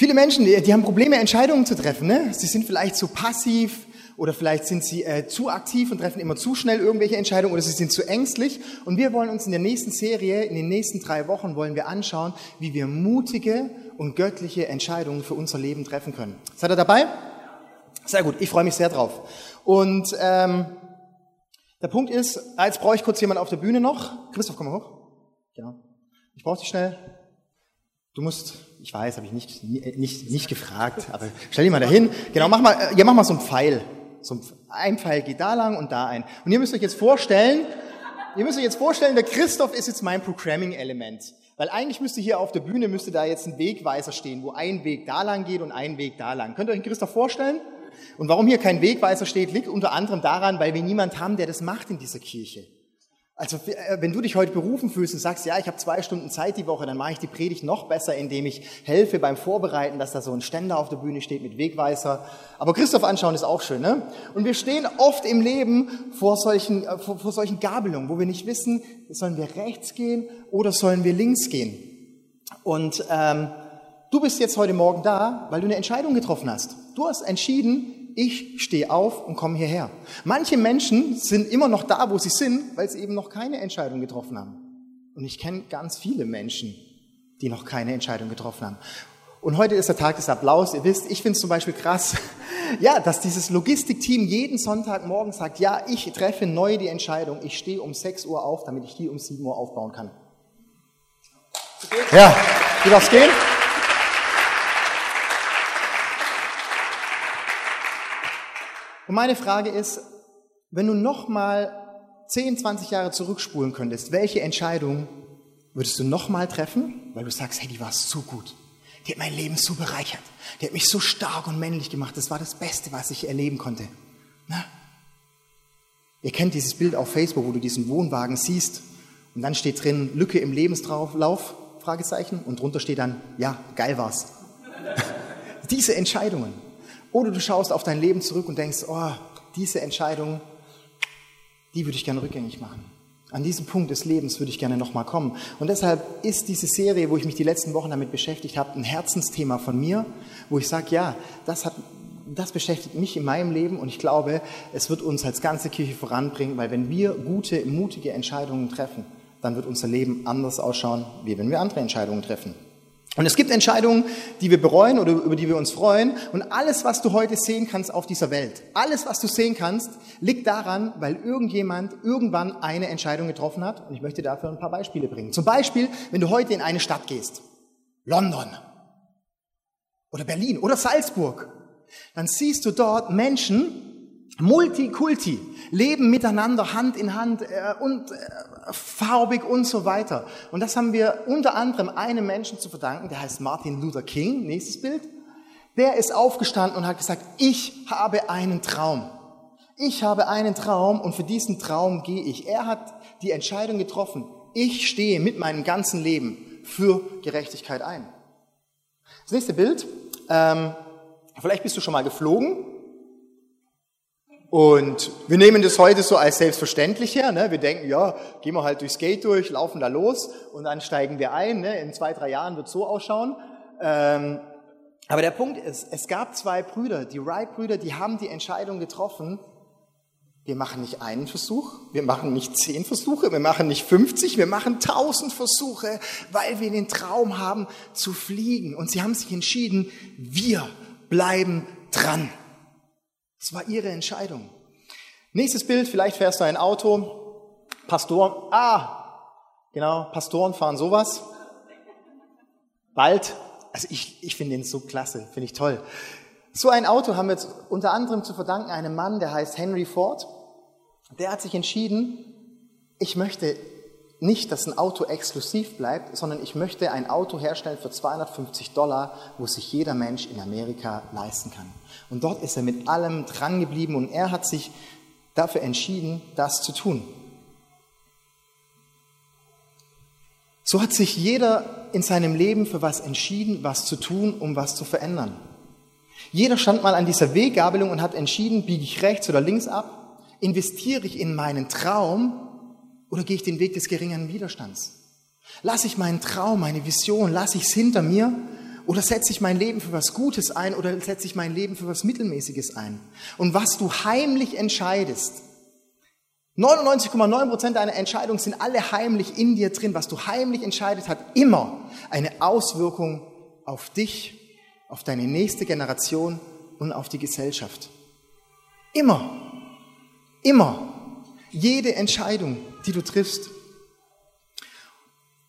Viele Menschen, die, die haben Probleme, Entscheidungen zu treffen. Ne? Sie sind vielleicht zu passiv oder vielleicht sind sie äh, zu aktiv und treffen immer zu schnell irgendwelche Entscheidungen oder sie sind zu ängstlich. Und wir wollen uns in der nächsten Serie, in den nächsten drei Wochen, wollen wir anschauen, wie wir mutige und göttliche Entscheidungen für unser Leben treffen können. Seid ihr dabei? Sehr gut, ich freue mich sehr drauf. Und ähm, der Punkt ist, ah, jetzt brauche ich kurz jemand auf der Bühne noch. Christoph, komm mal hoch. Genau. Ich brauche dich schnell. Du musst, ich weiß, habe ich nicht, nicht, nicht gefragt, aber stell dich mal dahin. Genau, mach mal, ja, mach mal so einen Pfeil. So ein Pfeil geht da lang und da ein. Und ihr müsst euch jetzt vorstellen, ihr müsst euch jetzt vorstellen, der Christoph ist jetzt mein Programming-Element. Weil eigentlich müsste hier auf der Bühne, müsste da jetzt ein Wegweiser stehen, wo ein Weg da lang geht und ein Weg da lang. Könnt ihr euch den Christoph vorstellen? Und warum hier kein Wegweiser steht, liegt unter anderem daran, weil wir niemand haben, der das macht in dieser Kirche. Also äh, wenn du dich heute berufen fühlst und sagst, ja, ich habe zwei Stunden Zeit die Woche, dann mache ich die Predigt noch besser, indem ich helfe beim Vorbereiten, dass da so ein Ständer auf der Bühne steht mit Wegweiser. Aber Christoph anschauen ist auch schön, ne? Und wir stehen oft im Leben vor solchen, äh, vor, vor solchen Gabelungen, wo wir nicht wissen, sollen wir rechts gehen oder sollen wir links gehen. Und ähm, du bist jetzt heute Morgen da, weil du eine Entscheidung getroffen hast. Du hast entschieden, ich stehe auf und komme hierher. Manche Menschen sind immer noch da, wo sie sind, weil sie eben noch keine Entscheidung getroffen haben. Und ich kenne ganz viele Menschen, die noch keine Entscheidung getroffen haben. Und heute ist der Tag des Applaus. Ihr wisst, ich finde es zum Beispiel krass, ja, dass dieses Logistikteam jeden Sonntagmorgen sagt, ja, ich treffe neu die Entscheidung. Ich stehe um 6 Uhr auf, damit ich die um 7 Uhr aufbauen kann. Ja, wie darf's gehen? Und meine Frage ist, wenn du nochmal 10, 20 Jahre zurückspulen könntest, welche Entscheidung würdest du nochmal treffen? Weil du sagst, hey, die war so gut. Die hat mein Leben so bereichert. Die hat mich so stark und männlich gemacht. Das war das Beste, was ich erleben konnte. Na? Ihr kennt dieses Bild auf Facebook, wo du diesen Wohnwagen siehst und dann steht drin Lücke im Lebenslauf, Fragezeichen, und drunter steht dann, ja, geil war's. Diese Entscheidungen. Oder du schaust auf dein Leben zurück und denkst, oh, diese Entscheidung, die würde ich gerne rückgängig machen. An diesem Punkt des Lebens würde ich gerne nochmal kommen. Und deshalb ist diese Serie, wo ich mich die letzten Wochen damit beschäftigt habe, ein Herzensthema von mir, wo ich sage, ja, das hat, das beschäftigt mich in meinem Leben und ich glaube, es wird uns als ganze Kirche voranbringen, weil wenn wir gute, mutige Entscheidungen treffen, dann wird unser Leben anders ausschauen, wie wenn wir andere Entscheidungen treffen. Und es gibt Entscheidungen, die wir bereuen oder über die wir uns freuen. Und alles, was du heute sehen kannst auf dieser Welt, alles, was du sehen kannst, liegt daran, weil irgendjemand irgendwann eine Entscheidung getroffen hat. Und ich möchte dafür ein paar Beispiele bringen. Zum Beispiel, wenn du heute in eine Stadt gehst, London oder Berlin oder Salzburg, dann siehst du dort Menschen, Multikulti, leben miteinander Hand in Hand äh, und äh, farbig und so weiter. Und das haben wir unter anderem einem Menschen zu verdanken, der heißt Martin Luther King, nächstes Bild. Der ist aufgestanden und hat gesagt, ich habe einen Traum. Ich habe einen Traum und für diesen Traum gehe ich. Er hat die Entscheidung getroffen, ich stehe mit meinem ganzen Leben für Gerechtigkeit ein. Das nächste Bild, ähm, vielleicht bist du schon mal geflogen und wir nehmen das heute so als selbstverständlich her. Ne? Wir denken, ja, gehen wir halt durchs Gate durch, laufen da los und dann steigen wir ein. Ne? In zwei, drei Jahren wird so ausschauen. Ähm, aber der Punkt ist, es gab zwei Brüder, die Wright-Brüder, die haben die Entscheidung getroffen, wir machen nicht einen Versuch, wir machen nicht zehn Versuche, wir machen nicht 50, wir machen tausend Versuche, weil wir den Traum haben zu fliegen. Und sie haben sich entschieden, wir bleiben dran. Das war ihre Entscheidung. Nächstes Bild, vielleicht fährst du ein Auto, Pastoren, ah, genau, Pastoren fahren sowas. Bald, also ich, ich finde den so klasse, finde ich toll. So ein Auto haben wir jetzt unter anderem zu verdanken einem Mann, der heißt Henry Ford. Der hat sich entschieden, ich möchte nicht, dass ein Auto exklusiv bleibt, sondern ich möchte ein Auto herstellen für 250 Dollar, wo sich jeder Mensch in Amerika leisten kann. Und dort ist er mit allem dran geblieben und er hat sich dafür entschieden, das zu tun. So hat sich jeder in seinem Leben für was entschieden, was zu tun, um was zu verändern. Jeder stand mal an dieser Weggabelung und hat entschieden, biege ich rechts oder links ab, investiere ich in meinen Traum oder gehe ich den Weg des geringeren Widerstands? Lass ich meinen Traum, meine Vision, lass ich es hinter mir Oder setze ich mein Leben für was Gutes ein oder setze ich mein Leben für was Mittelmäßiges ein? Und was du heimlich entscheidest, 99,9 Prozent deiner Entscheidungen sind alle heimlich in dir drin. Was du heimlich entscheidet, hat immer eine Auswirkung auf dich, auf deine nächste Generation und auf die Gesellschaft. Immer. Immer. Jede Entscheidung, die du triffst.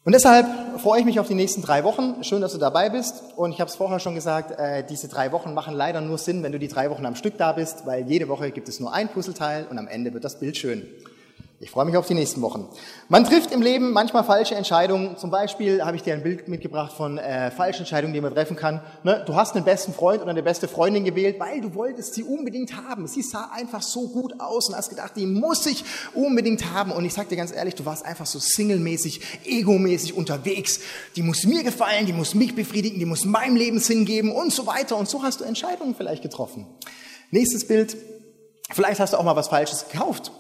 Und deshalb freue ich mich auf die nächsten drei Wochen. Schön, dass du dabei bist. Und ich habe es vorher schon gesagt, äh, diese drei Wochen machen leider nur Sinn, wenn du die drei Wochen am Stück da bist, weil jede Woche gibt es nur ein Puzzleteil und am Ende wird das Bild schön. Ich freue mich auf die nächsten Wochen. Man trifft im Leben manchmal falsche Entscheidungen. Zum Beispiel habe ich dir ein Bild mitgebracht von äh, falschen Entscheidungen, die man treffen kann. Ne? Du hast einen besten Freund oder eine beste Freundin gewählt, weil du wolltest sie unbedingt haben. Sie sah einfach so gut aus und hast gedacht, die muss ich unbedingt haben. Und ich sag dir ganz ehrlich, du warst einfach so singlemäßig, egomäßig unterwegs. Die muss mir gefallen, die muss mich befriedigen, die muss meinem Leben Sinn geben und so weiter. Und so hast du Entscheidungen vielleicht getroffen. Nächstes Bild. Vielleicht hast du auch mal was Falsches gekauft.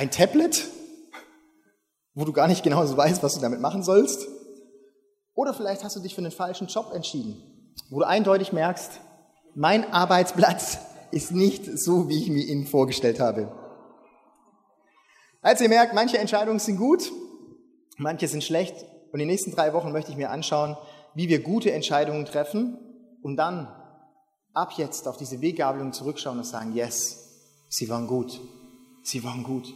Ein Tablet, wo du gar nicht genau so weißt, was du damit machen sollst. Oder vielleicht hast du dich für einen falschen Job entschieden, wo du eindeutig merkst, mein Arbeitsplatz ist nicht so, wie ich mir ihn vorgestellt habe. Also ihr merkt, manche Entscheidungen sind gut, manche sind schlecht. Und in den nächsten drei Wochen möchte ich mir anschauen, wie wir gute Entscheidungen treffen und dann ab jetzt auf diese Weggabelung zurückschauen und sagen, yes, sie waren gut, sie waren gut.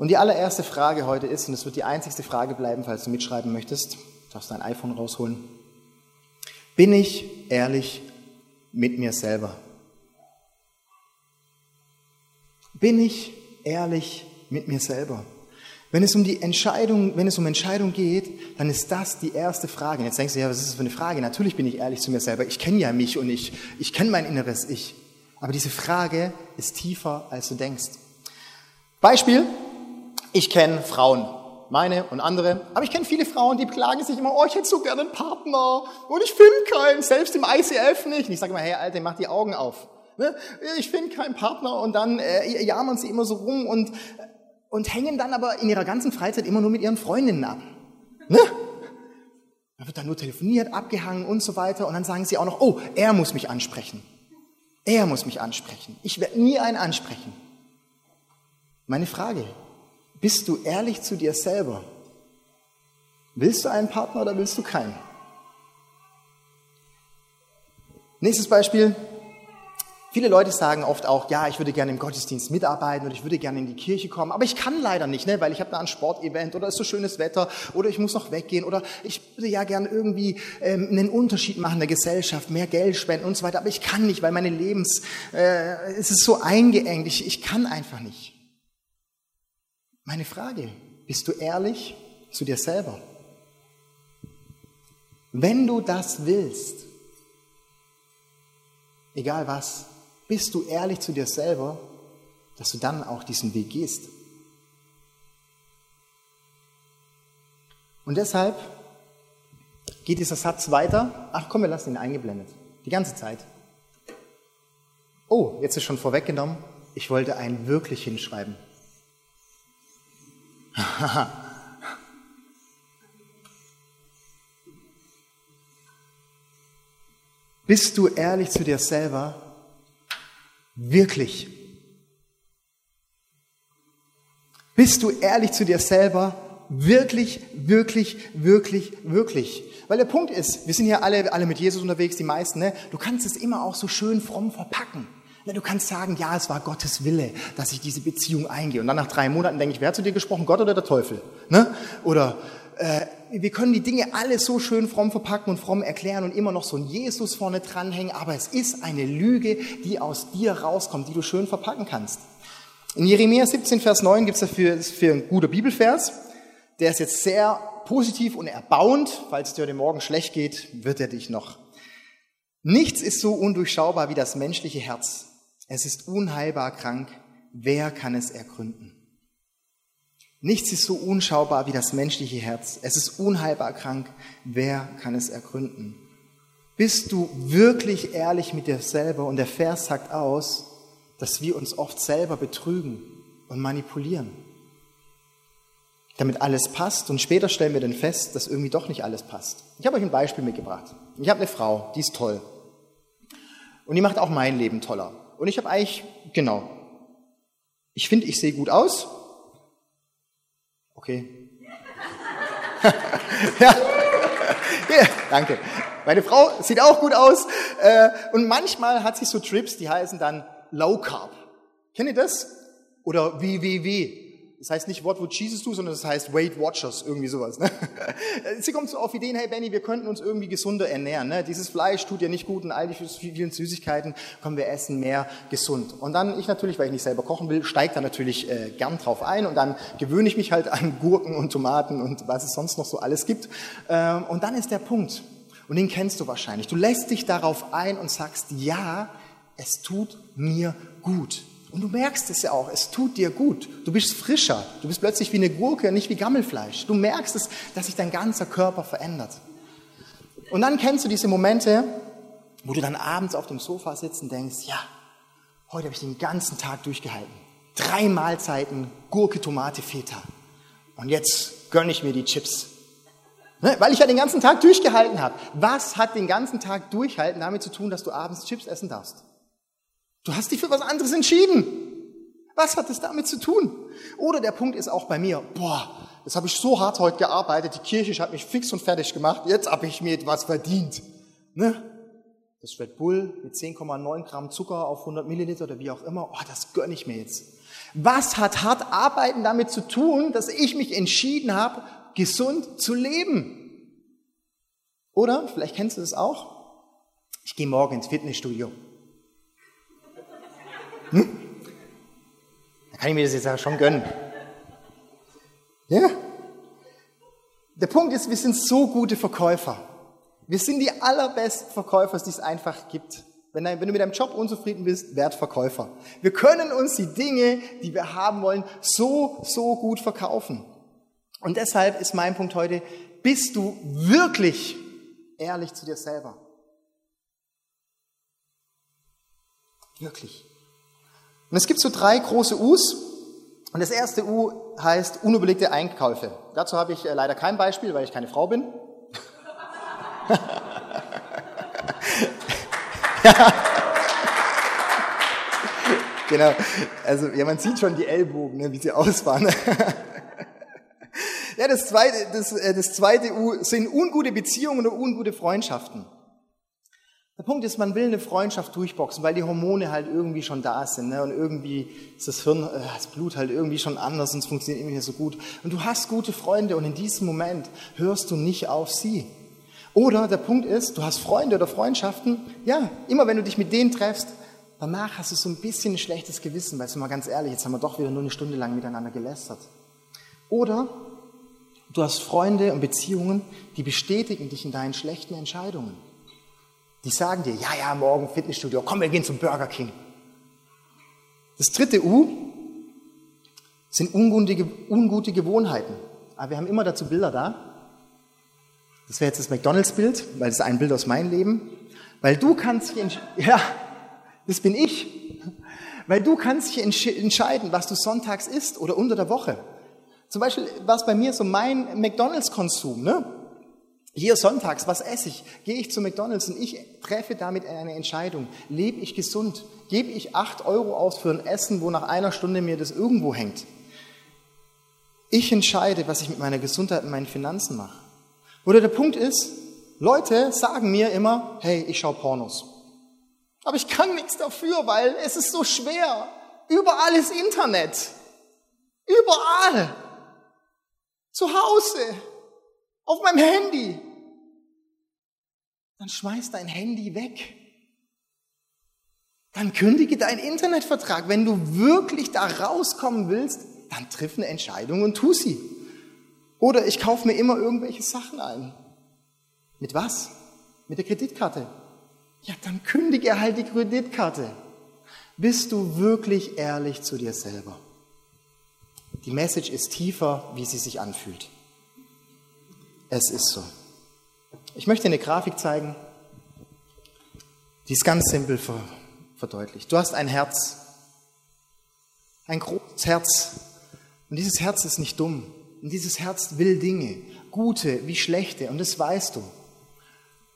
Und die allererste Frage heute ist, und es wird die einzigste Frage bleiben, falls du mitschreiben möchtest, darfst dein iPhone rausholen. Bin ich ehrlich mit mir selber? Bin ich ehrlich mit mir selber? Wenn es um die Entscheidung, wenn es um Entscheidung geht, dann ist das die erste Frage. Und jetzt denkst du, ja, was ist das für eine Frage? Natürlich bin ich ehrlich zu mir selber. Ich kenne ja mich und ich, ich kenne mein inneres Ich. Aber diese Frage ist tiefer, als du denkst. Beispiel, ich kenne Frauen, meine und andere, aber ich kenne viele Frauen, die beklagen sich immer, oh, ich hätte so gerne einen Partner und ich finde keinen, selbst im ICF nicht. Und ich sage immer, hey Alter, mach die Augen auf. Ne? Ich finde keinen Partner und dann äh, jammern sie immer so rum und, und hängen dann aber in ihrer ganzen Freizeit immer nur mit ihren Freundinnen ab. Ne? Da wird dann nur telefoniert, abgehangen und so weiter und dann sagen sie auch noch, oh, er muss mich ansprechen. Er muss mich ansprechen. Ich werde nie einen ansprechen. Meine Frage, bist du ehrlich zu dir selber? Willst du einen Partner oder willst du keinen? Nächstes Beispiel. Viele Leute sagen oft auch, ja, ich würde gerne im Gottesdienst mitarbeiten oder ich würde gerne in die Kirche kommen, aber ich kann leider nicht, ne, weil ich habe da ein Sportevent oder es ist so schönes Wetter oder ich muss noch weggehen oder ich würde ja gerne irgendwie ähm, einen Unterschied machen in der Gesellschaft, mehr Geld spenden und so weiter, aber ich kann nicht, weil meine Lebens, äh, es ist so eingeengt, ich, ich kann einfach nicht. Meine Frage, bist du ehrlich zu dir selber? Wenn du das willst, egal was, bist du ehrlich zu dir selber, dass du dann auch diesen Weg gehst. Und deshalb geht dieser Satz weiter. Ach komm, wir lassen ihn eingeblendet. Die ganze Zeit. Oh, jetzt ist schon vorweggenommen. Ich wollte ein wirklich hinschreiben. Bist du ehrlich zu dir selber? Wirklich? Bist du ehrlich zu dir selber? Wirklich, wirklich, wirklich, wirklich. Weil der Punkt ist, wir sind ja alle, alle mit Jesus unterwegs, die meisten, ne? Du kannst es immer auch so schön fromm verpacken. Du kannst sagen, ja, es war Gottes Wille, dass ich diese Beziehung eingehe. Und dann nach drei Monaten denke ich, wer hat zu dir gesprochen, Gott oder der Teufel? Ne? Oder äh, wir können die Dinge alle so schön fromm verpacken und fromm erklären und immer noch so ein Jesus vorne dranhängen, aber es ist eine Lüge, die aus dir rauskommt, die du schön verpacken kannst. In Jeremia 17, Vers 9 gibt es dafür für ein guter Bibelvers. Der ist jetzt sehr positiv und erbauend. Falls es dir heute Morgen schlecht geht, wird er dich noch. Nichts ist so undurchschaubar wie das menschliche Herz. Es ist unheilbar krank. Wer kann es ergründen? Nichts ist so unschaubar wie das menschliche Herz. Es ist unheilbar krank. Wer kann es ergründen? Bist du wirklich ehrlich mit dir selber? Und der Vers sagt aus, dass wir uns oft selber betrügen und manipulieren. damit alles passt. Und später stellen wir dann fest, dass irgendwie doch nicht alles passt. Ich habe euch ein Beispiel mitgebracht. Ich habe eine Frau, die ist toll. Und die macht auch mein Leben toller. Und ich habe eigentlich, genau, ich finde, ich sehe gut aus. Okay. ja. ja, danke. Meine Frau sieht auch gut aus. Äh, und manchmal hat sie so Trips, die heißen dann Low Carb. Kennt ihr das? Oder WWW. Das heißt nicht What would Jesus do, sondern das heißt Weight Watchers, irgendwie sowas. Ne? Sie kommt so auf Ideen, hey Benny, wir könnten uns irgendwie gesunder ernähren. Ne? Dieses Fleisch tut ja nicht gut und all die vielen Süßigkeiten, kommen wir essen mehr gesund. Und dann, ich natürlich, weil ich nicht selber kochen will, steigt da natürlich äh, gern drauf ein und dann gewöhne ich mich halt an Gurken und Tomaten und was es sonst noch so alles gibt. Ähm, und dann ist der Punkt, und den kennst du wahrscheinlich. Du lässt dich darauf ein und sagst, ja, es tut mir gut. Und du merkst es ja auch, es tut dir gut. Du bist frischer. Du bist plötzlich wie eine Gurke, nicht wie Gammelfleisch. Du merkst es, dass sich dein ganzer Körper verändert. Und dann kennst du diese Momente, wo du dann abends auf dem Sofa sitzt und denkst, ja, heute habe ich den ganzen Tag durchgehalten. Drei Mahlzeiten, Gurke, Tomate, Feta. Und jetzt gönne ich mir die Chips. Ne? Weil ich ja den ganzen Tag durchgehalten habe. Was hat den ganzen Tag durchhalten damit zu tun, dass du abends Chips essen darfst? Du hast dich für was anderes entschieden. Was hat das damit zu tun? Oder der Punkt ist auch bei mir, boah, jetzt habe ich so hart heute gearbeitet, die Kirche hat mich fix und fertig gemacht, jetzt habe ich mir etwas verdient. Ne? Das Red Bull mit 10,9 Gramm Zucker auf 100 Milliliter oder wie auch immer, oh, das gönne ich mir jetzt. Was hat hart arbeiten damit zu tun, dass ich mich entschieden habe, gesund zu leben? Oder, vielleicht kennst du das auch, ich gehe morgen ins Fitnessstudio. Hm? Da kann ich mir das jetzt ja schon gönnen. Ja? Der Punkt ist, wir sind so gute Verkäufer. Wir sind die allerbesten Verkäufer, die es einfach gibt. Wenn, du mit deinem Job unzufrieden bist, werd Verkäufer. Wir können uns die Dinge, die wir haben wollen, so, so gut verkaufen. Und deshalb ist mein Punkt heute, bist du wirklich ehrlich zu dir selber? Wirklich. Und es gibt so drei große U's. Und das erste U heißt unüberlegte Einkäufe. Dazu habe ich äh, leider kein Beispiel, weil ich keine Frau bin. ja. Genau. Also, ja, man sieht schon die Ellbogen, ne, wie sie ausfahren. ja, das zweite, das, äh, das zweite U sind ungute Beziehungen oder ungute Freundschaften. Der Punkt ist, man will eine Freundschaft durchboxen, weil die Hormone halt irgendwie schon da sind. Ne? Und irgendwie ist das Hirn, äh, das Blut halt irgendwie schon anders und es funktioniert irgendwie nicht so gut. Und du hast gute Freunde und in diesem Moment hörst du nicht auf sie. Oder der Punkt ist, du hast Freunde oder Freundschaften, ja, immer wenn du dich mit denen treffst, danach hast du so ein bisschen ein schlechtes Gewissen, weil du mal ganz ehrlich, jetzt haben wir doch wieder nur eine Stunde lang miteinander gelästert. Oder du hast Freunde und Beziehungen, die bestätigen dich in deinen schlechten Entscheidungen. Die sagen dir, ja, ja, morgen Fitnessstudio, komm, wir gehen zum Burger King. Das dritte U sind ungute, ungute Gewohnheiten. Aber wir haben immer dazu Bilder da. Das wäre jetzt das McDonalds-Bild, weil das ist ein Bild aus meinem Leben. Weil du kannst dich, ja, das bin ich. Weil du kannst dich entscheiden, was du sonntags isst oder unter der Woche. Zum Beispiel war es bei mir so mein McDonalds-Konsum, ne? Hier sonntags, was esse ich? Gehe ich zu McDonalds und ich treffe damit eine Entscheidung. Lebe ich gesund? Gebe ich acht Euro aus für ein Essen, wo nach einer Stunde mir das irgendwo hängt? Ich entscheide, was ich mit meiner Gesundheit und meinen Finanzen mache. Oder der Punkt ist, Leute sagen mir immer, hey, ich schaue Pornos. Aber ich kann nichts dafür, weil es ist so schwer. Überall ist Internet. Überall. Zu Hause auf meinem Handy. Dann schmeiß dein Handy weg. Dann kündige deinen Internetvertrag. Wenn du wirklich da rauskommen willst, dann triff eine Entscheidung und tu sie. Oder ich kaufe mir immer irgendwelche Sachen ein. Mit was? Mit der Kreditkarte. Ja, dann kündige halt die Kreditkarte. Bist du wirklich ehrlich zu dir selber? Die Message ist tiefer, wie sie sich anfühlt. Es ist so. Ich möchte eine Grafik zeigen, die ist ganz simpel verdeutlicht. Du hast ein Herz, ein großes Herz. Und dieses Herz ist nicht dumm. Und dieses Herz will Dinge, gute wie schlechte, und das weißt du.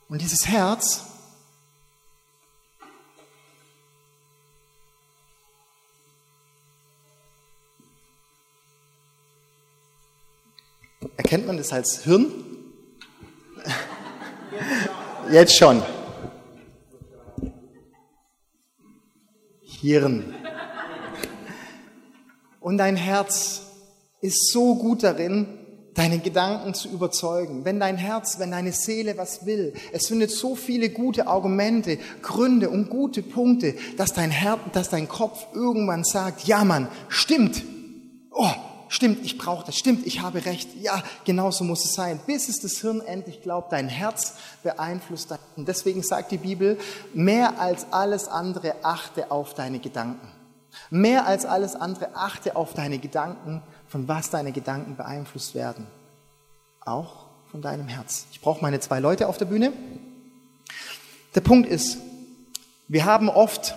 Und dieses Herz Erkennt man das als Hirn? Jetzt schon. Hirn. Und dein Herz ist so gut darin, deine Gedanken zu überzeugen. Wenn dein Herz, wenn deine Seele was will, es findet so viele gute Argumente, Gründe und gute Punkte, dass dein Herz, dass dein Kopf irgendwann sagt, ja Mann, stimmt. Oh, stimmt, ich brauche das, stimmt, ich habe recht, ja, genau so muss es sein, bis es das Hirn endlich glaubt, dein Herz beeinflusst dein. Und deswegen sagt die Bibel, mehr als alles andere achte auf deine Gedanken. Mehr als alles andere achte auf deine Gedanken, von was deine Gedanken beeinflusst werden. Auch von deinem Herz. Ich brauche meine zwei Leute auf der Bühne. Der Punkt ist, wir haben oft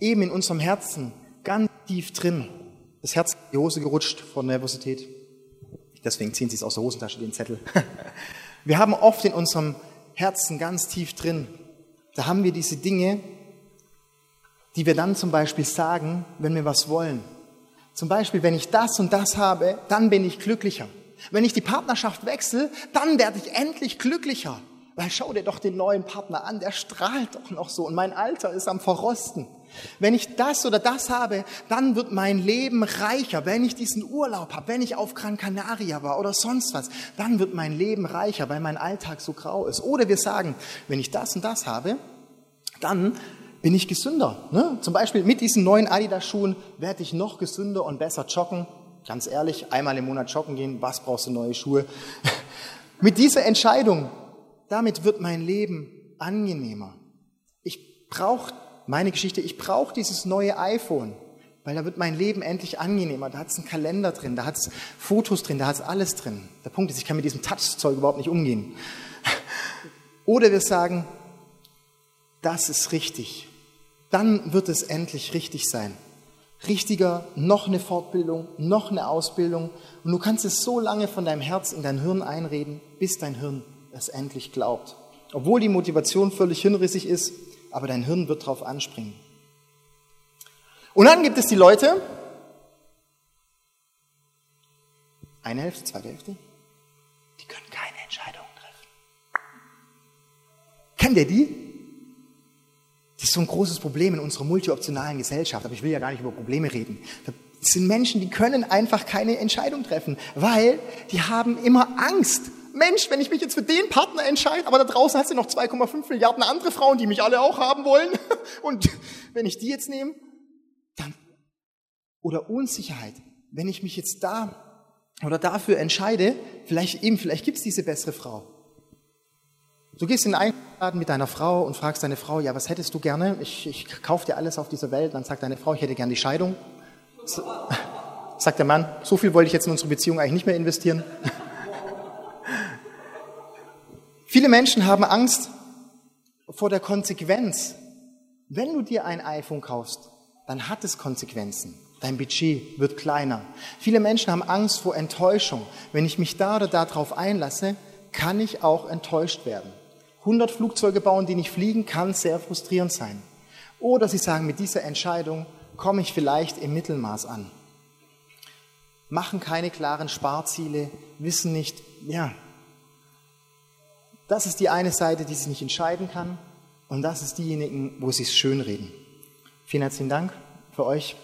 eben in unserem Herzen ganz tief drin das Herz in die Hose gerutscht vor Nervosität. Deswegen ziehen sie es aus der Hosentasche, den Zettel. Wir haben oft in unserem Herzen ganz tief drin, da haben wir diese Dinge, die wir dann zum Beispiel sagen, wenn wir was wollen. Zum Beispiel, wenn ich das und das habe, dann bin ich glücklicher. Wenn ich die Partnerschaft wechsle, dann werde ich endlich glücklicher. Weil schau dir doch den neuen Partner an, der strahlt doch noch so und mein Alter ist am Verrosten. Wenn ich das oder das habe, dann wird mein Leben reicher. Wenn ich diesen Urlaub habe, wenn ich auf Gran Canaria war oder sonst was, dann wird mein Leben reicher, weil mein Alltag so grau ist. Oder wir sagen, wenn ich das und das habe, dann bin ich gesünder. Ne? Zum Beispiel mit diesen neuen Adidas-Schuhen werde ich noch gesünder und besser joggen. Ganz ehrlich, einmal im Monat joggen gehen, was brauchst du neue Schuhe? mit dieser Entscheidung, damit wird mein Leben angenehmer. Ich brauche meine Geschichte, ich brauche dieses neue iPhone, weil da wird mein Leben endlich angenehmer. Da hat es einen Kalender drin, da hat es Fotos drin, da hat es alles drin. Der Punkt ist, ich kann mit diesem Touchzeug überhaupt nicht umgehen. Oder wir sagen, das ist richtig. Dann wird es endlich richtig sein. Richtiger, noch eine Fortbildung, noch eine Ausbildung. Und du kannst es so lange von deinem Herz in dein Hirn einreden, bis dein Hirn es endlich glaubt. Obwohl die Motivation völlig hinrissig ist, aber dein Hirn wird drauf anspringen. Und dann gibt es die Leute, eine Hälfte, zweite Hälfte, die können keine Entscheidungen treffen. Kennt ihr die? Das ist so ein großes Problem in unserer multioptionalen Gesellschaft, aber ich will ja gar nicht über Probleme reden. Das sind Menschen, die können einfach keine Entscheidung treffen, weil die haben immer Angst. Mensch, wenn ich mich jetzt für den Partner entscheide, aber da draußen hast du noch 2,5 Milliarden andere Frauen, die mich alle auch haben wollen. Und wenn ich die jetzt nehme, dann, oder Unsicherheit, wenn ich mich jetzt da oder dafür entscheide, vielleicht eben, vielleicht gibt es diese bessere Frau. Du gehst in einen Laden mit deiner Frau und fragst deine Frau, ja, was hättest du gerne? Ich, ich kaufe dir alles auf dieser Welt. Dann sagt deine Frau, ich hätte gern die Scheidung. Sagt der Mann, so viel wollte ich jetzt in unsere Beziehung eigentlich nicht mehr investieren. Viele Menschen haben Angst vor der Konsequenz. Wenn du dir ein iPhone kaufst, dann hat es Konsequenzen. Dein Budget wird kleiner. Viele Menschen haben Angst vor Enttäuschung. Wenn ich mich da oder da drauf einlasse, kann ich auch enttäuscht werden. 100 Flugzeuge bauen, die nicht fliegen, kann sehr frustrierend sein. Oder sie sagen, mit dieser Entscheidung komme ich vielleicht im Mittelmaß an. Machen keine klaren Sparziele, wissen nicht, ja, das ist die eine Seite, die sich nicht entscheiden kann. Und das ist diejenigen, wo sie es schönreden. Vielen herzlichen Dank für euch.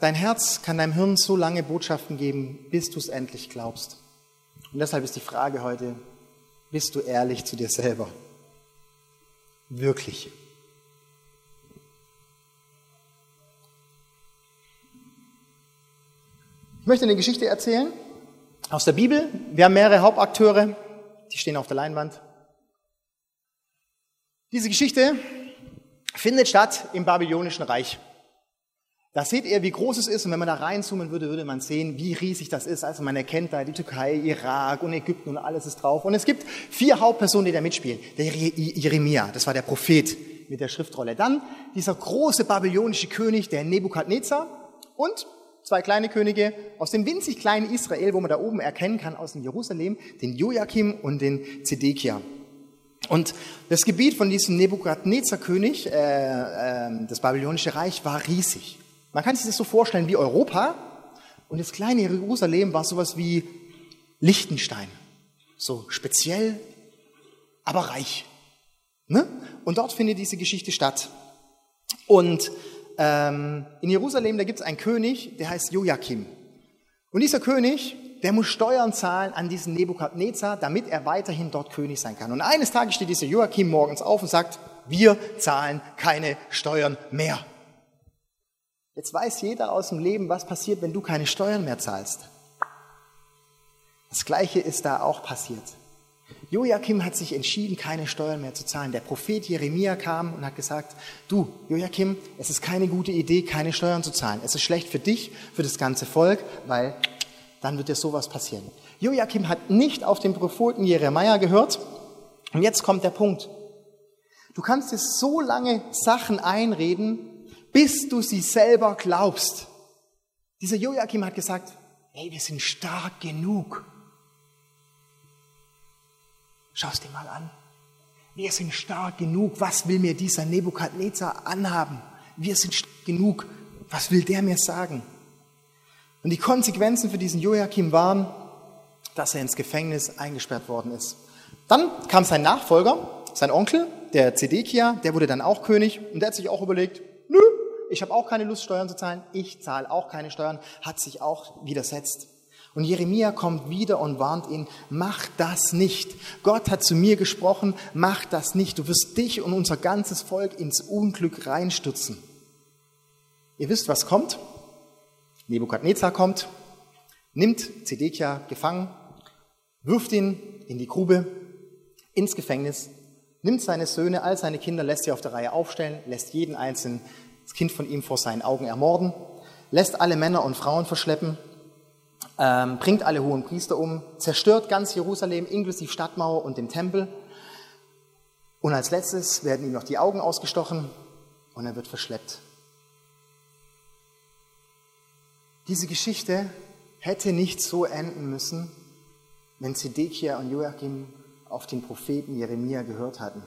Dein Herz kann deinem Hirn so lange Botschaften geben, bis du es endlich glaubst. Und deshalb ist die Frage heute, bist du ehrlich zu dir selber? Wirklich. Möchte eine Geschichte erzählen aus der Bibel. Wir haben mehrere Hauptakteure, die stehen auf der Leinwand. Diese Geschichte findet statt im Babylonischen Reich. Da seht ihr, wie groß es ist, und wenn man da reinzoomen würde, würde man sehen, wie riesig das ist. Also man erkennt da die Türkei, Irak und Ägypten und alles ist drauf. Und es gibt vier Hauptpersonen, die da mitspielen. Der Jeremia, das war der Prophet mit der Schriftrolle. Dann dieser große babylonische König, der Nebukadnezar und zwei kleine Könige aus dem winzig kleinen Israel, wo man da oben erkennen kann aus dem Jerusalem, den Joachim und den Zedekia. Und das Gebiet von diesem Nebukadnezar-König, äh, äh, das babylonische Reich, war riesig. Man kann sich das so vorstellen wie Europa. Und das kleine Jerusalem war sowas wie Liechtenstein. So speziell, aber reich. Ne? Und dort findet diese Geschichte statt. Und ähm, in Jerusalem, da gibt es einen König, der heißt Joachim. Und dieser König, der muss Steuern zahlen an diesen Nebukadnezar, damit er weiterhin dort König sein kann. Und eines Tages steht dieser Joachim morgens auf und sagt, wir zahlen keine Steuern mehr. Jetzt weiß jeder aus dem Leben, was passiert, wenn du keine Steuern mehr zahlst. Das Gleiche ist da auch passiert. Joachim hat sich entschieden, keine Steuern mehr zu zahlen. Der Prophet Jeremia kam und hat gesagt, du, Joachim, es ist keine gute Idee, keine Steuern zu zahlen. Es ist schlecht für dich, für das ganze Volk, weil dann wird dir sowas passieren. Joachim hat nicht auf den Propheten Jeremia gehört. Und jetzt kommt der Punkt. Du kannst dir so lange Sachen einreden, bis du sie selber glaubst. Dieser Joachim hat gesagt, hey, wir sind stark genug. Schau es dir mal an. Wir sind stark genug. Was will mir dieser Nebukadnezar anhaben? Wir sind stark genug. Was will der mir sagen? Und die Konsequenzen für diesen Joachim waren, dass er ins Gefängnis eingesperrt worden ist. Dann kam sein Nachfolger, sein Onkel, der Zedekia, der wurde dann auch König und der hat sich auch überlegt, nö, ich habe auch keine Lust, Steuern zu zahlen, ich zahle auch keine Steuern, hat sich auch widersetzt. Und Jeremia kommt wieder und warnt ihn, mach das nicht. Gott hat zu mir gesprochen, mach das nicht. Du wirst dich und unser ganzes Volk ins Unglück reinstürzen. Ihr wisst, was kommt? Nebukadnezar kommt, nimmt Zedekia gefangen, wirft ihn in die Grube, ins Gefängnis, nimmt seine Söhne, all seine Kinder, lässt sie auf der Reihe aufstellen, lässt jeden einzelnen das Kind von ihm vor seinen Augen ermorden, lässt alle Männer und Frauen verschleppen ähm, bringt alle hohen Priester um, zerstört ganz Jerusalem inklusive Stadtmauer und dem Tempel. Und als letztes werden ihm noch die Augen ausgestochen und er wird verschleppt. Diese Geschichte hätte nicht so enden müssen, wenn Zedekia und Joachim auf den Propheten Jeremia gehört hatten.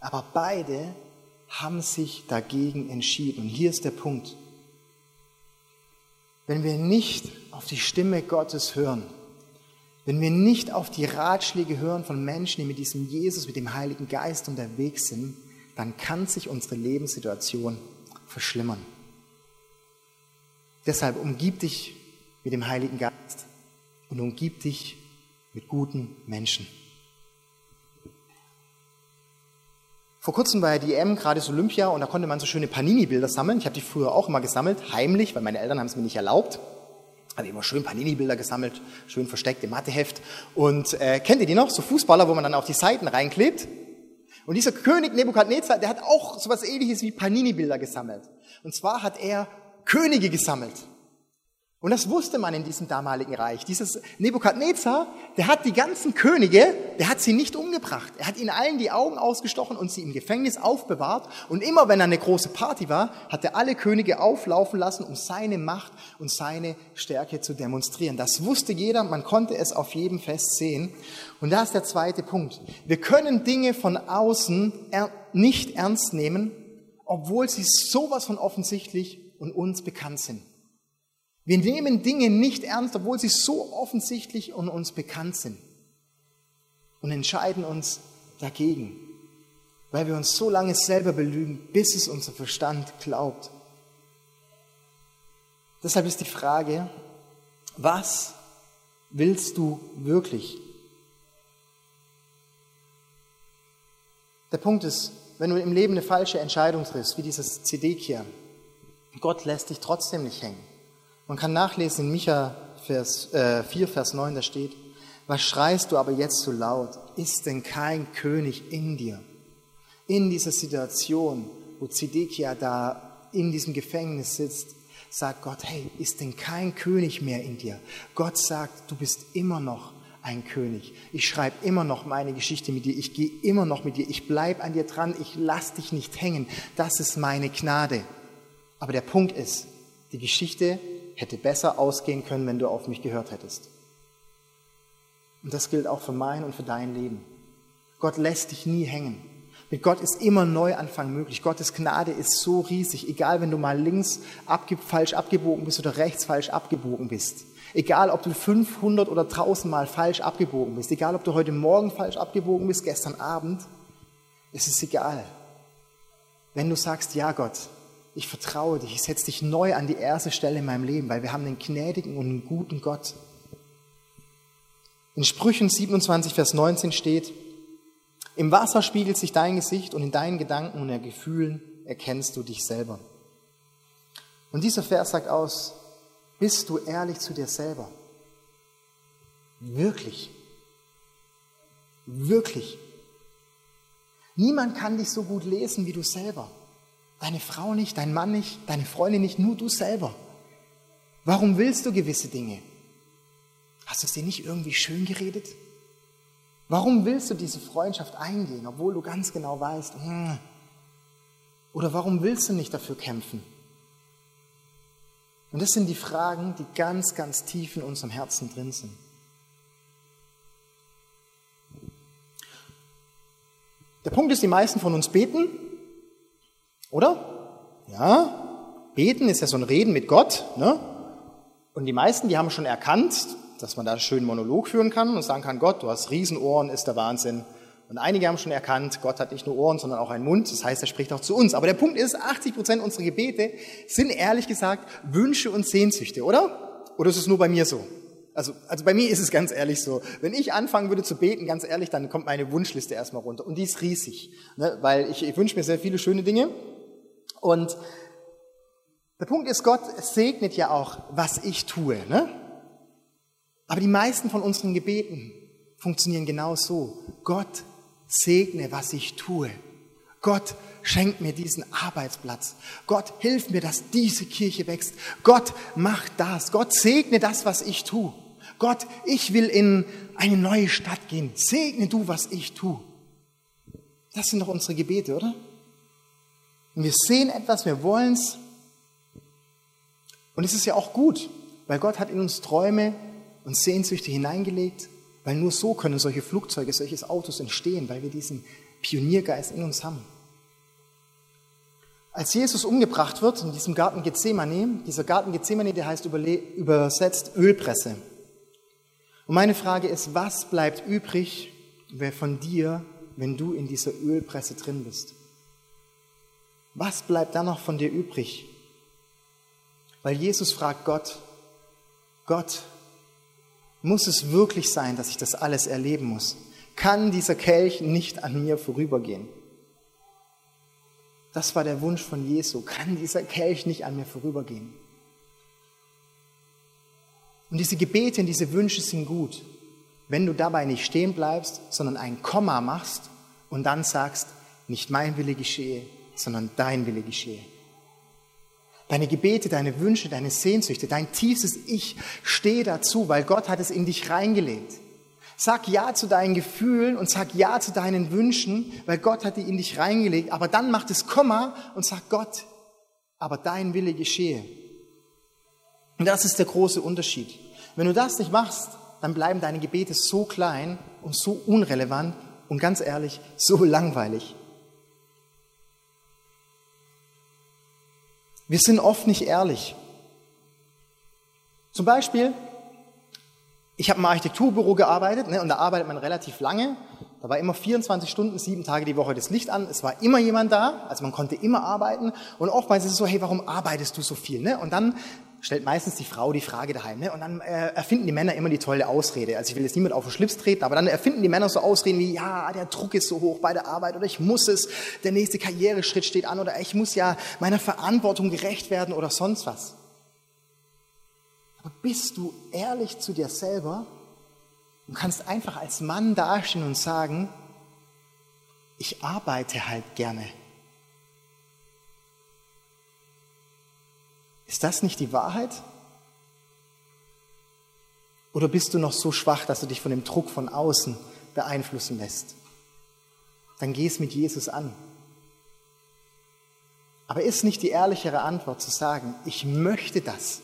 Aber beide haben sich dagegen entschieden. Und hier ist der Punkt wenn wir nicht auf die Stimme Gottes hören, wenn wir nicht auf die Ratschläge hören von Menschen, die mit diesem Jesus, mit dem Heiligen Geist unterwegs sind, dann kann sich unsere Lebenssituation verschlimmern. Deshalb umgib dich mit dem Heiligen Geist und umgib dich mit guten Menschen. Vor kurzem war ja die EM, gerade so Olympia, und da konnte man so schöne Panini-Bilder sammeln. Ich habe die früher auch immer gesammelt, heimlich, weil meine Eltern haben es mir nicht erlaubt. Habe immer schön Panini-Bilder gesammelt, schön versteckt im Matheheft. Und äh, kennt ihr die noch? So Fußballer, wo man dann auf die Seiten reinklebt. Und dieser König Nebukadnezar, der hat auch sowas ähnliches wie Panini-Bilder gesammelt. Und zwar hat er Könige gesammelt. Und das wusste man in diesem damaligen Reich. Dieses Nebukadnezar, der hat die ganzen Könige, der hat sie nicht umgebracht. Er hat ihnen allen die Augen ausgestochen und sie im Gefängnis aufbewahrt. Und immer wenn eine große Party war, hat er alle Könige auflaufen lassen, um seine Macht und seine Stärke zu demonstrieren. Das wusste jeder, man konnte es auf jedem Fest sehen. Und da ist der zweite Punkt. Wir können Dinge von außen nicht ernst nehmen, obwohl sie sowas von offensichtlich und uns bekannt sind. Wir nehmen Dinge nicht ernst, obwohl sie so offensichtlich und uns bekannt sind. Und entscheiden uns dagegen, weil wir uns so lange selber belügen, bis es unser Verstand glaubt. Deshalb ist die Frage, was willst du wirklich? Der Punkt ist, wenn du im Leben eine falsche Entscheidung triffst, wie dieses Zedekia, Gott lässt dich trotzdem nicht hängen. Man kann nachlesen in Micha Vers, äh, 4, Vers 9, da steht, was schreist du aber jetzt so laut? Ist denn kein König in dir? In dieser Situation, wo Zedekia da in diesem Gefängnis sitzt, sagt Gott, hey, ist denn kein König mehr in dir? Gott sagt, du bist immer noch ein König. Ich schreibe immer noch meine Geschichte mit dir. Ich gehe immer noch mit dir. Ich bleibe an dir dran. Ich lass dich nicht hängen. Das ist meine Gnade. Aber der Punkt ist, die Geschichte hätte besser ausgehen können, wenn du auf mich gehört hättest. Und das gilt auch für mein und für dein Leben. Gott lässt dich nie hängen. Mit Gott ist immer Neuanfang möglich. Gottes Gnade ist so riesig, egal wenn du mal links abge falsch abgebogen bist oder rechts falsch abgebogen bist. Egal, ob du 500 oder 1000 Mal falsch abgebogen bist. Egal, ob du heute Morgen falsch abgebogen bist, gestern Abend. Es ist egal. Wenn du sagst, ja Gott, ich vertraue dich, ich setze dich neu an die erste Stelle in meinem Leben, weil wir haben einen gnädigen und einen guten Gott. In Sprüchen 27, Vers 19 steht, im Wasser spiegelt sich dein Gesicht und in deinen Gedanken und Gefühlen erkennst du dich selber. Und dieser Vers sagt aus, bist du ehrlich zu dir selber? Wirklich? Wirklich? Niemand kann dich so gut lesen wie du selber. Deine Frau nicht, dein Mann nicht, deine Freundin nicht, nur du selber. Warum willst du gewisse Dinge? Hast du es dir nicht irgendwie schön geredet? Warum willst du diese Freundschaft eingehen, obwohl du ganz genau weißt, hm, oder warum willst du nicht dafür kämpfen? Und das sind die Fragen, die ganz, ganz tief in unserem Herzen drin sind. Der Punkt ist, die meisten von uns beten, oder? Ja, beten ist ja so ein Reden mit Gott. Ne? Und die meisten, die haben schon erkannt, dass man da einen schönen Monolog führen kann und sagen kann, Gott, du hast Riesenohren, ist der Wahnsinn. Und einige haben schon erkannt, Gott hat nicht nur Ohren, sondern auch einen Mund. Das heißt, er spricht auch zu uns. Aber der Punkt ist, 80 Prozent unserer Gebete sind ehrlich gesagt Wünsche und Sehnsüchte, oder? Oder ist es nur bei mir so? Also, also bei mir ist es ganz ehrlich so. Wenn ich anfangen würde zu beten, ganz ehrlich, dann kommt meine Wunschliste erstmal runter. Und die ist riesig. Ne? Weil ich, ich wünsche mir sehr viele schöne Dinge. Und der Punkt ist, Gott segnet ja auch, was ich tue. Ne? Aber die meisten von unseren Gebeten funktionieren genau so. Gott segne, was ich tue. Gott schenkt mir diesen Arbeitsplatz. Gott hilf mir, dass diese Kirche wächst. Gott macht das. Gott segne das, was ich tue. Gott, ich will in eine neue Stadt gehen. Segne du, was ich tue. Das sind doch unsere Gebete, oder? Und wir sehen etwas, wir wollen es. Und es ist ja auch gut, weil Gott hat in uns Träume und Sehnsüchte hineingelegt, weil nur so können solche Flugzeuge, solche Autos entstehen, weil wir diesen Pioniergeist in uns haben. Als Jesus umgebracht wird in diesem Garten Gethsemane, dieser Garten Gethsemane, der heißt übersetzt Ölpresse. Und meine Frage ist, was bleibt übrig von dir, wenn du in dieser Ölpresse drin bist? Was bleibt dann noch von dir übrig? Weil Jesus fragt Gott, Gott, muss es wirklich sein, dass ich das alles erleben muss? Kann dieser Kelch nicht an mir vorübergehen? Das war der Wunsch von Jesu. Kann dieser Kelch nicht an mir vorübergehen? Und diese Gebete und diese Wünsche sind gut, wenn du dabei nicht stehen bleibst, sondern ein Komma machst und dann sagst, nicht mein Wille geschehe, sondern dein Wille geschehe. Deine Gebete, deine Wünsche, deine Sehnsüchte, dein tiefstes Ich, steh dazu, weil Gott hat es in dich reingelegt. Sag Ja zu deinen Gefühlen und sag Ja zu deinen Wünschen, weil Gott hat die in dich reingelegt. Aber dann mach das Komma und sag Gott, aber dein Wille geschehe. Und das ist der große Unterschied. Wenn du das nicht machst, dann bleiben deine Gebete so klein und so unrelevant und ganz ehrlich, so langweilig. Wir sind oft nicht ehrlich. Zum Beispiel, ich habe im Architekturbüro gearbeitet ne, und da arbeitet man relativ lange. Da war immer 24 Stunden, sieben Tage die Woche das Licht an. Es war immer jemand da, also man konnte immer arbeiten. Und oftmals ist es so, hey, warum arbeitest du so viel? Ne? Und dann stellt meistens die Frau die Frage daheim. Ne? Und dann äh, erfinden die Männer immer die tolle Ausrede. Also ich will jetzt niemand auf den Schlips treten, aber dann erfinden die Männer so Ausreden wie, ja, der Druck ist so hoch bei der Arbeit oder ich muss es, der nächste Karriereschritt steht an oder ich muss ja meiner Verantwortung gerecht werden oder sonst was. Aber bist du ehrlich zu dir selber und kannst einfach als Mann dastehen und sagen, ich arbeite halt gerne. Ist das nicht die Wahrheit? Oder bist du noch so schwach, dass du dich von dem Druck von außen beeinflussen lässt? Dann geh es mit Jesus an. Aber ist nicht die ehrlichere Antwort zu sagen, ich möchte das?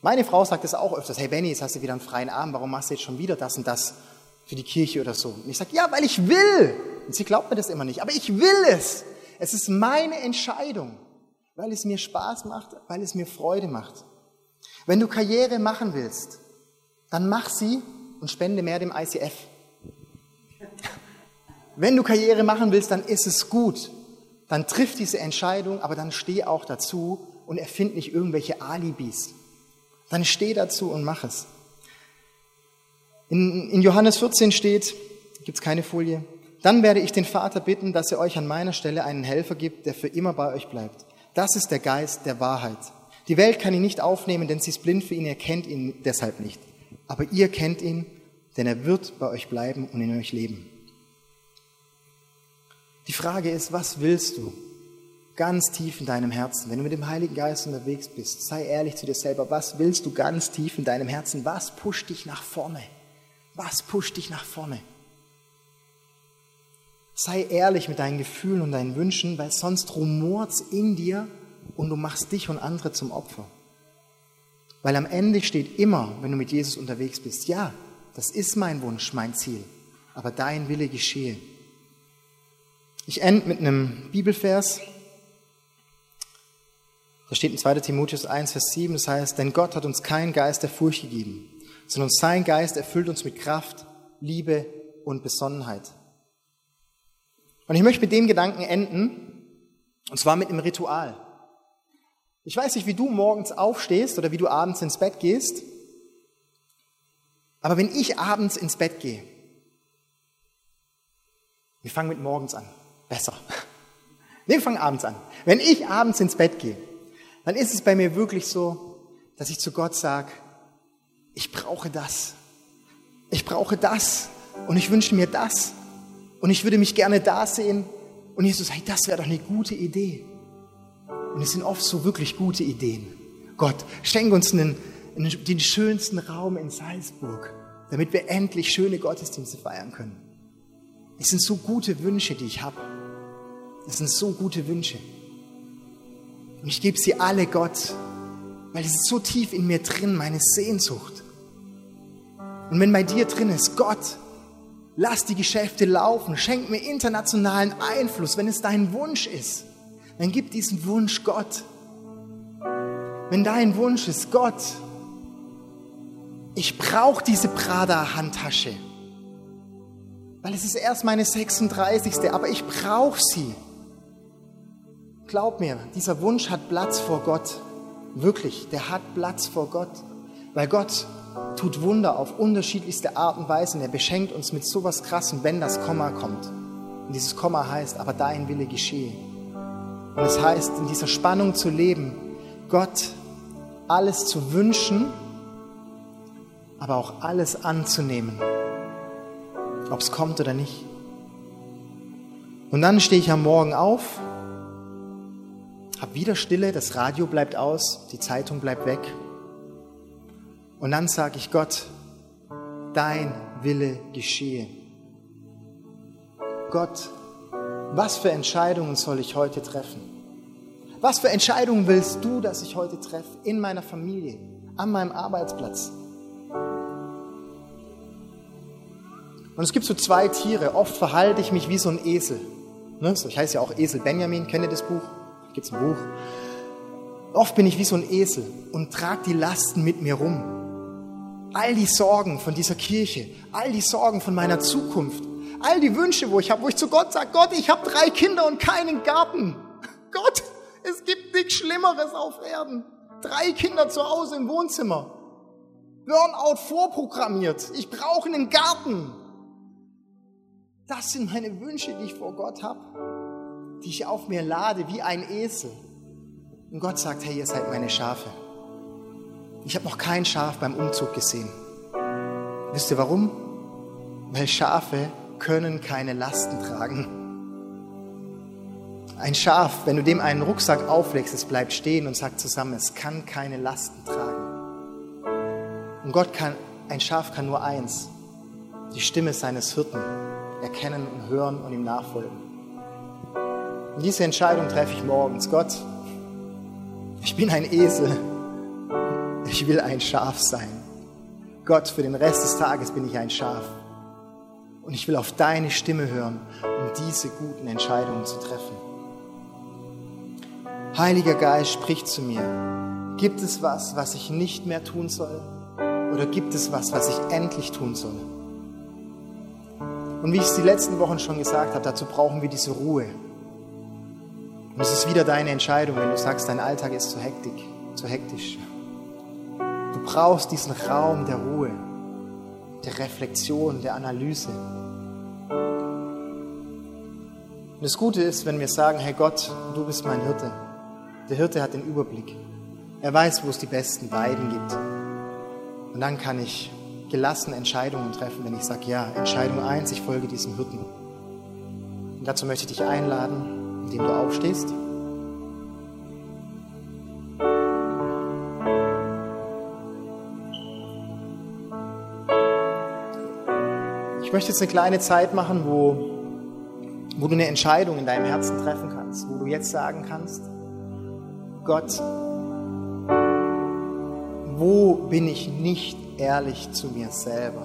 Meine Frau sagt es auch öfters, hey Benny, jetzt hast du wieder einen freien Abend, warum machst du jetzt schon wieder das und das für die Kirche oder so? Und ich sage, ja, weil ich will. Und sie glaubt mir das immer nicht, aber ich will es. Es ist meine Entscheidung, weil es mir Spaß macht, weil es mir Freude macht. Wenn du Karriere machen willst, dann mach sie und spende mehr dem ICF. Wenn du Karriere machen willst, dann ist es gut. Dann triff diese Entscheidung, aber dann steh auch dazu und erfind nicht irgendwelche Alibis. Dann steh dazu und mach es. In, in Johannes 14 steht, gibt's keine Folie, dann werde ich den Vater bitten, dass er euch an meiner Stelle einen Helfer gibt, der für immer bei euch bleibt. Das ist der Geist der Wahrheit. Die Welt kann ihn nicht aufnehmen, denn sie ist blind für ihn, er kennt ihn deshalb nicht. Aber ihr kennt ihn, denn er wird bei euch bleiben und in euch leben. Die Frage ist, was willst du? Ganz tief in deinem Herzen. Wenn du mit dem Heiligen Geist unterwegs bist, sei ehrlich zu dir selber. Was willst du ganz tief in deinem Herzen? Was pusht dich nach vorne? Was pusht dich nach vorne? Sei ehrlich mit deinen Gefühlen und deinen Wünschen, weil sonst rumort's in dir und du machst dich und andere zum Opfer. Weil am Ende steht immer, wenn du mit Jesus unterwegs bist, ja, das ist mein Wunsch, mein Ziel, aber dein Wille geschehe. Ich ende mit einem Bibelvers. Da steht in 2. Timotheus 1, Vers 7, das heißt, denn Gott hat uns keinen Geist der Furcht gegeben, sondern sein Geist erfüllt uns mit Kraft, Liebe und Besonnenheit. Und ich möchte mit dem Gedanken enden, und zwar mit einem Ritual. Ich weiß nicht, wie du morgens aufstehst oder wie du abends ins Bett gehst, aber wenn ich abends ins Bett gehe, wir fangen mit morgens an, besser. Wir fangen abends an. Wenn ich abends ins Bett gehe, dann ist es bei mir wirklich so, dass ich zu Gott sage, ich brauche das. Ich brauche das. Und ich wünsche mir das. Und ich würde mich gerne da sehen. Und Jesus, hey, das wäre doch eine gute Idee. Und es sind oft so wirklich gute Ideen. Gott, schenk uns einen, einen, den schönsten Raum in Salzburg, damit wir endlich schöne Gottesdienste feiern können. Es sind so gute Wünsche, die ich habe. Es sind so gute Wünsche. Und ich gebe sie alle Gott, weil es ist so tief in mir drin, meine Sehnsucht. Und wenn bei dir drin ist, Gott, lass die Geschäfte laufen, schenk mir internationalen Einfluss, wenn es dein Wunsch ist, dann gib diesen Wunsch Gott. Wenn dein Wunsch ist, Gott, ich brauche diese Prada-Handtasche, weil es ist erst meine 36. Aber ich brauche sie. Glaub mir, dieser Wunsch hat Platz vor Gott. Wirklich, der hat Platz vor Gott. Weil Gott tut Wunder auf unterschiedlichste Art und Weise und er beschenkt uns mit sowas krassem, wenn das Komma kommt. Und dieses Komma heißt, aber dein Wille geschehe. Und es heißt, in dieser Spannung zu leben, Gott alles zu wünschen, aber auch alles anzunehmen, ob es kommt oder nicht. Und dann stehe ich am Morgen auf hab wieder Stille, das Radio bleibt aus, die Zeitung bleibt weg. Und dann sage ich Gott, dein Wille geschehe. Gott, was für Entscheidungen soll ich heute treffen? Was für Entscheidungen willst du, dass ich heute treffe? In meiner Familie, an meinem Arbeitsplatz. Und es gibt so zwei Tiere. Oft verhalte ich mich wie so ein Esel. Ne? Ich heiße ja auch Esel Benjamin, kennt ihr das Buch? gibt es ein Buch. Oft bin ich wie so ein Esel und trage die Lasten mit mir rum. All die Sorgen von dieser Kirche, all die Sorgen von meiner Zukunft, all die Wünsche, wo ich habe, wo ich zu Gott sage, Gott, ich habe drei Kinder und keinen Garten. Gott, es gibt nichts Schlimmeres auf Erden. Drei Kinder zu Hause im Wohnzimmer. Burnout vorprogrammiert. Ich brauche einen Garten. Das sind meine Wünsche, die ich vor Gott habe die ich auf mir lade wie ein Esel. Und Gott sagt, hey, ihr seid meine Schafe. Ich habe noch kein Schaf beim Umzug gesehen. Wisst ihr warum? Weil Schafe können keine Lasten tragen. Ein Schaf, wenn du dem einen Rucksack auflegst, es bleibt stehen und sagt zusammen, es kann keine Lasten tragen. Und Gott kann, ein Schaf kann nur eins, die Stimme seines Hirten erkennen und hören und ihm nachfolgen. Und diese Entscheidung treffe ich morgens. Gott, ich bin ein Esel. Ich will ein Schaf sein. Gott, für den Rest des Tages bin ich ein Schaf. Und ich will auf deine Stimme hören, um diese guten Entscheidungen zu treffen. Heiliger Geist, sprich zu mir. Gibt es was, was ich nicht mehr tun soll? Oder gibt es was, was ich endlich tun soll? Und wie ich es die letzten Wochen schon gesagt habe, dazu brauchen wir diese Ruhe. Und es ist wieder deine Entscheidung, wenn du sagst, dein Alltag ist zu hektisch, zu hektisch. Brauchst diesen Raum der Ruhe, der Reflexion, der Analyse. Und das Gute ist, wenn wir sagen, hey Gott, du bist mein Hirte. Der Hirte hat den Überblick. Er weiß, wo es die besten Weiden gibt. Und dann kann ich gelassen Entscheidungen treffen, wenn ich sage, ja, Entscheidung 1, ich folge diesem Hirten. Und dazu möchte ich dich einladen, indem du aufstehst. Möchte jetzt eine kleine Zeit machen, wo, wo du eine Entscheidung in deinem Herzen treffen kannst, wo du jetzt sagen kannst, Gott, wo bin ich nicht ehrlich zu mir selber?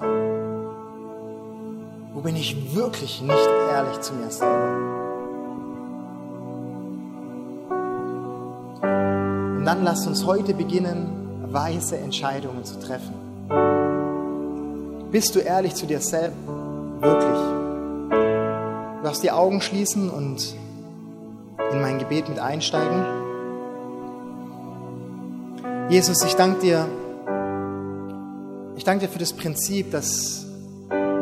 Wo bin ich wirklich nicht ehrlich zu mir selber? Und dann lasst uns heute beginnen, weise Entscheidungen zu treffen. Bist du ehrlich zu dir selbst? Wirklich. Du darfst die Augen schließen und in mein Gebet mit einsteigen. Jesus, ich danke dir, ich danke dir für das Prinzip, dass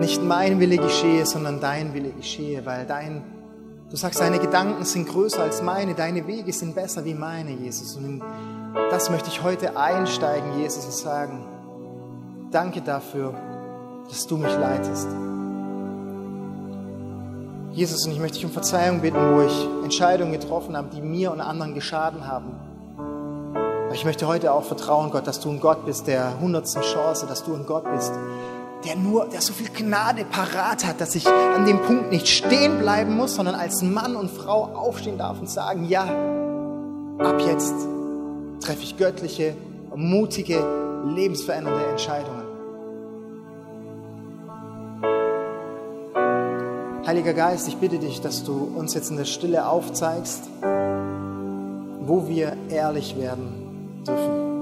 nicht mein Wille geschehe, sondern dein Wille geschehe, weil dein, du sagst, deine Gedanken sind größer als meine, deine Wege sind besser wie meine, Jesus. Und in das möchte ich heute einsteigen, Jesus, und sagen, danke dafür, dass du mich leitest. Jesus, und ich möchte dich um Verzeihung bitten, wo ich Entscheidungen getroffen habe, die mir und anderen geschaden haben. Aber ich möchte heute auch vertrauen, Gott, dass du ein Gott bist der hundertsten Chance, dass du ein Gott bist, der nur, der so viel Gnade parat hat, dass ich an dem Punkt nicht stehen bleiben muss, sondern als Mann und Frau aufstehen darf und sagen, ja, ab jetzt treffe ich göttliche, mutige, lebensverändernde Entscheidungen. Heiliger Geist, ich bitte dich, dass du uns jetzt in der Stille aufzeigst, wo wir ehrlich werden dürfen.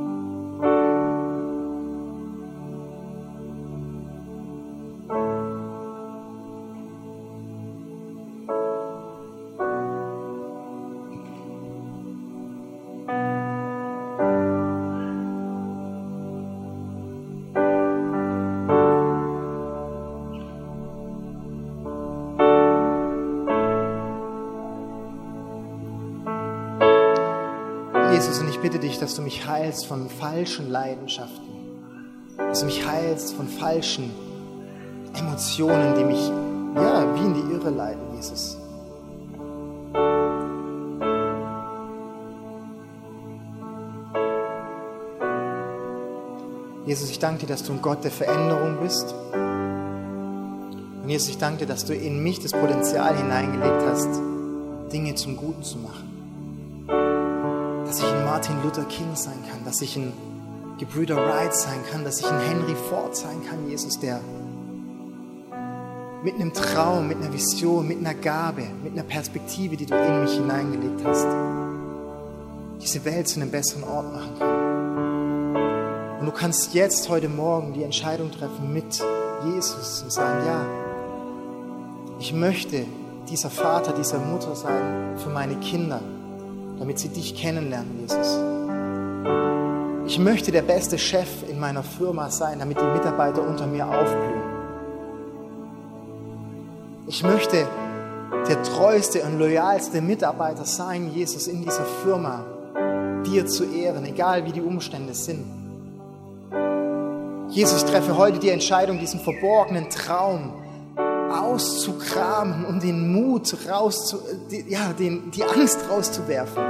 Bitte dich, dass du mich heilst von falschen Leidenschaften, dass du mich heilst von falschen Emotionen, die mich ja, wie in die Irre leiten, Jesus. Jesus, ich danke dir, dass du ein Gott der Veränderung bist. Und Jesus, ich danke dir, dass du in mich das Potenzial hineingelegt hast, Dinge zum Guten zu machen Martin Luther King sein kann, dass ich ein Gebrüder Wright sein kann, dass ich ein Henry Ford sein kann, Jesus, der mit einem Traum, mit einer Vision, mit einer Gabe, mit einer Perspektive, die du in mich hineingelegt hast, diese Welt zu einem besseren Ort machen kann. Und du kannst jetzt, heute Morgen, die Entscheidung treffen mit Jesus und sagen, ja, ich möchte dieser Vater, dieser Mutter sein für meine Kinder damit sie dich kennenlernen, Jesus. Ich möchte der beste Chef in meiner Firma sein, damit die Mitarbeiter unter mir aufblühen. Ich möchte der treueste und loyalste Mitarbeiter sein, Jesus, in dieser Firma, dir zu ehren, egal wie die Umstände sind. Jesus, ich treffe heute die Entscheidung, diesen verborgenen Traum auszukramen, um den Mut rauszu, ja, den, die Angst rauszuwerfen.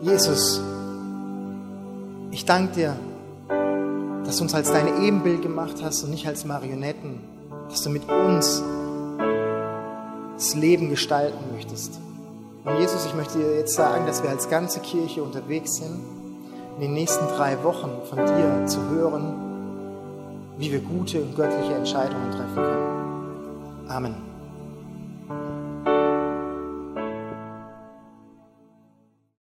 Jesus, Ich danke dir, dass du uns als dein Ebenbild gemacht hast und nicht als Marionetten, dass du mit uns das Leben gestalten möchtest. Und Jesus, ich möchte dir jetzt sagen, dass wir als ganze Kirche unterwegs sind, in den nächsten drei Wochen von dir zu hören, wie wir gute und göttliche Entscheidungen treffen können. Amen.